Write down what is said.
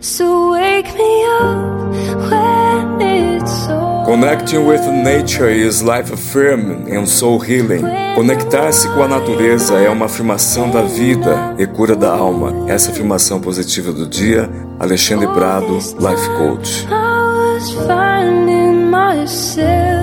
So wake me up when it's over. Connecting with nature is life affirming and soul healing. Conectar-se com a natureza é uma afirmação da vida e cura da alma. Essa é afirmação positiva do dia, Alexandre Prado, Life Coach. I was finding myself